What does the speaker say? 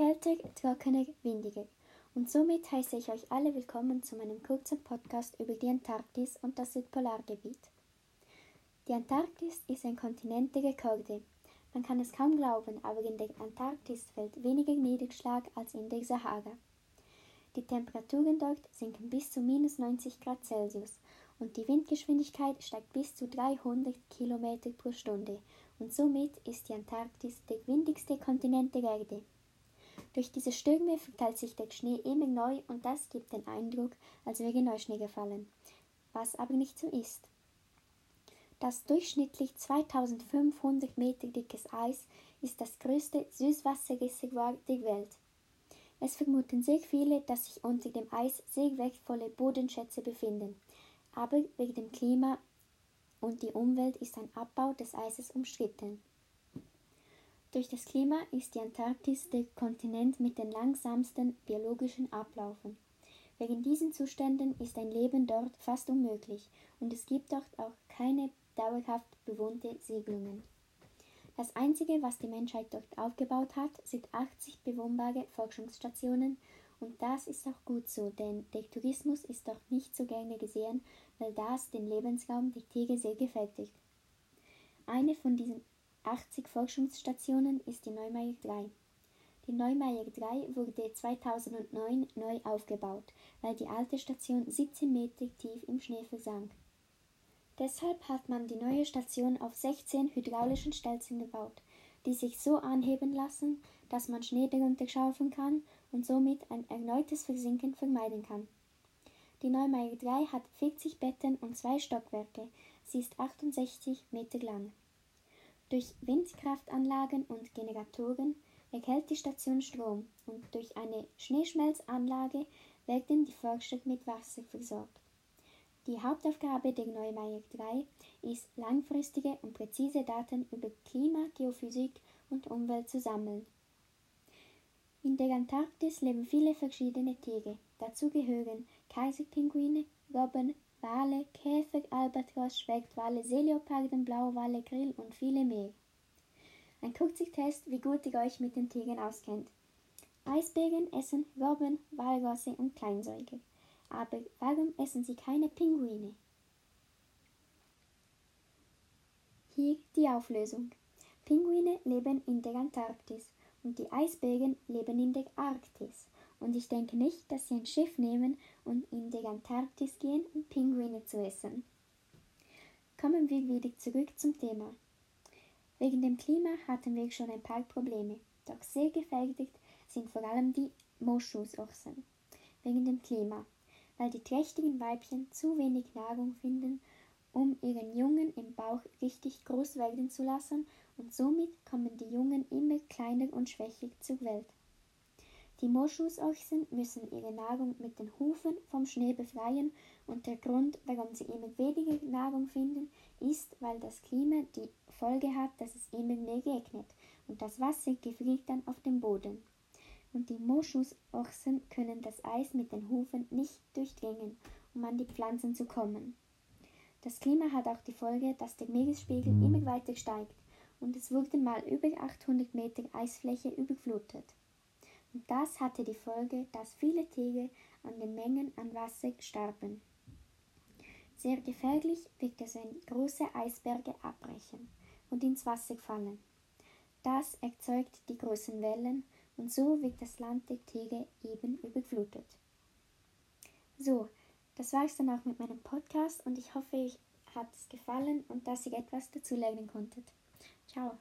kälter, trockener, windiger. Und somit heiße ich euch alle willkommen zu meinem kurzen Podcast über die Antarktis und das Südpolargebiet. Die Antarktis ist ein Kontinent der Rekorde. Man kann es kaum glauben, aber in der Antarktis fällt weniger Niederschlag als in der Sahara. Die Temperaturen dort sinken bis zu minus 90 Grad Celsius und die Windgeschwindigkeit steigt bis zu 300 km pro Stunde und somit ist die Antarktis der windigste Kontinent der Erde. Durch diese Stürme verteilt sich der Schnee immer neu und das gibt den Eindruck, als wäre Neuschnee gefallen, was aber nicht so ist. Das durchschnittlich 2500 Meter dickes Eis ist das größte Süßwasserreservoir der Welt. Es vermuten sehr viele, dass sich unter dem Eis sehr wertvolle Bodenschätze befinden, aber wegen dem Klima und die Umwelt ist ein Abbau des Eises umstritten. Durch das Klima ist die Antarktis der Kontinent mit den langsamsten biologischen Ablaufen. Wegen diesen Zuständen ist ein Leben dort fast unmöglich und es gibt dort auch keine dauerhaft bewohnte Siedlungen. Das Einzige, was die Menschheit dort aufgebaut hat, sind 80 bewohnbare Forschungsstationen und das ist auch gut so, denn der Tourismus ist dort nicht so gerne gesehen, weil das den Lebensraum der Tiere sehr gefältigt. Eine von diesen 80 Forschungsstationen ist die Neumeier 3. Die Neumeier 3 wurde 2009 neu aufgebaut, weil die alte Station 17 Meter tief im Schnee versank. Deshalb hat man die neue Station auf 16 hydraulischen Stelzen gebaut, die sich so anheben lassen, dass man Schnee darunter schaufeln kann und somit ein erneutes Versinken vermeiden kann. Die Neumeier 3 hat 40 Betten und zwei Stockwerke. Sie ist 68 Meter lang. Durch Windkraftanlagen und Generatoren erhält die Station Strom und durch eine Schneeschmelzanlage werden die Forscher mit Wasser versorgt. Die Hauptaufgabe der Neumeier 3 ist, langfristige und präzise Daten über Klima, Geophysik und Umwelt zu sammeln in der Antarktis leben viele verschiedene Tiere. Dazu gehören Kaiserpinguine, Robben, Wale, Käfer, Albatros, Schwertwale, Seeleoparden, Blauwale, Grill und viele mehr. Ein kurzer Test, wie gut ihr euch mit den Tieren auskennt. Eisbären essen Robben, Walrosse und Kleinsäuger. Aber warum essen sie keine Pinguine? Hier die Auflösung. Pinguine leben in der Antarktis und die Eisbären leben in der Arktis. Und ich denke nicht, dass sie ein Schiff nehmen und in die Antarktis gehen, um Pinguine zu essen. Kommen wir wieder zurück zum Thema. Wegen dem Klima hatten wir schon ein paar Probleme, doch sehr gefährdet sind vor allem die Moschusochsen. Wegen dem Klima, weil die trächtigen Weibchen zu wenig Nahrung finden, um ihren Jungen im Bauch richtig groß werden zu lassen und somit kommen die Jungen immer kleiner und schwächer zur Welt. Die Moschusochsen müssen ihre Nahrung mit den Hufen vom Schnee befreien und der Grund, warum sie immer weniger Nahrung finden, ist, weil das Klima die Folge hat, dass es immer mehr regnet und das Wasser gefriert dann auf dem Boden. Und die Moschusochsen können das Eis mit den Hufen nicht durchdringen, um an die Pflanzen zu kommen. Das Klima hat auch die Folge, dass der Meeresspiegel immer weiter steigt und es wurde mal über 800 Meter Eisfläche überflutet. Und das hatte die Folge, dass viele Tiere an den Mengen an Wasser starben. Sehr gefährlich wird es, wenn große Eisberge abbrechen und ins Wasser fallen. Das erzeugt die großen Wellen und so wird das Land der Tiere eben überflutet. So, das war es dann auch mit meinem Podcast und ich hoffe, euch hat es gefallen und dass ihr etwas dazu lernen konntet. Ciao.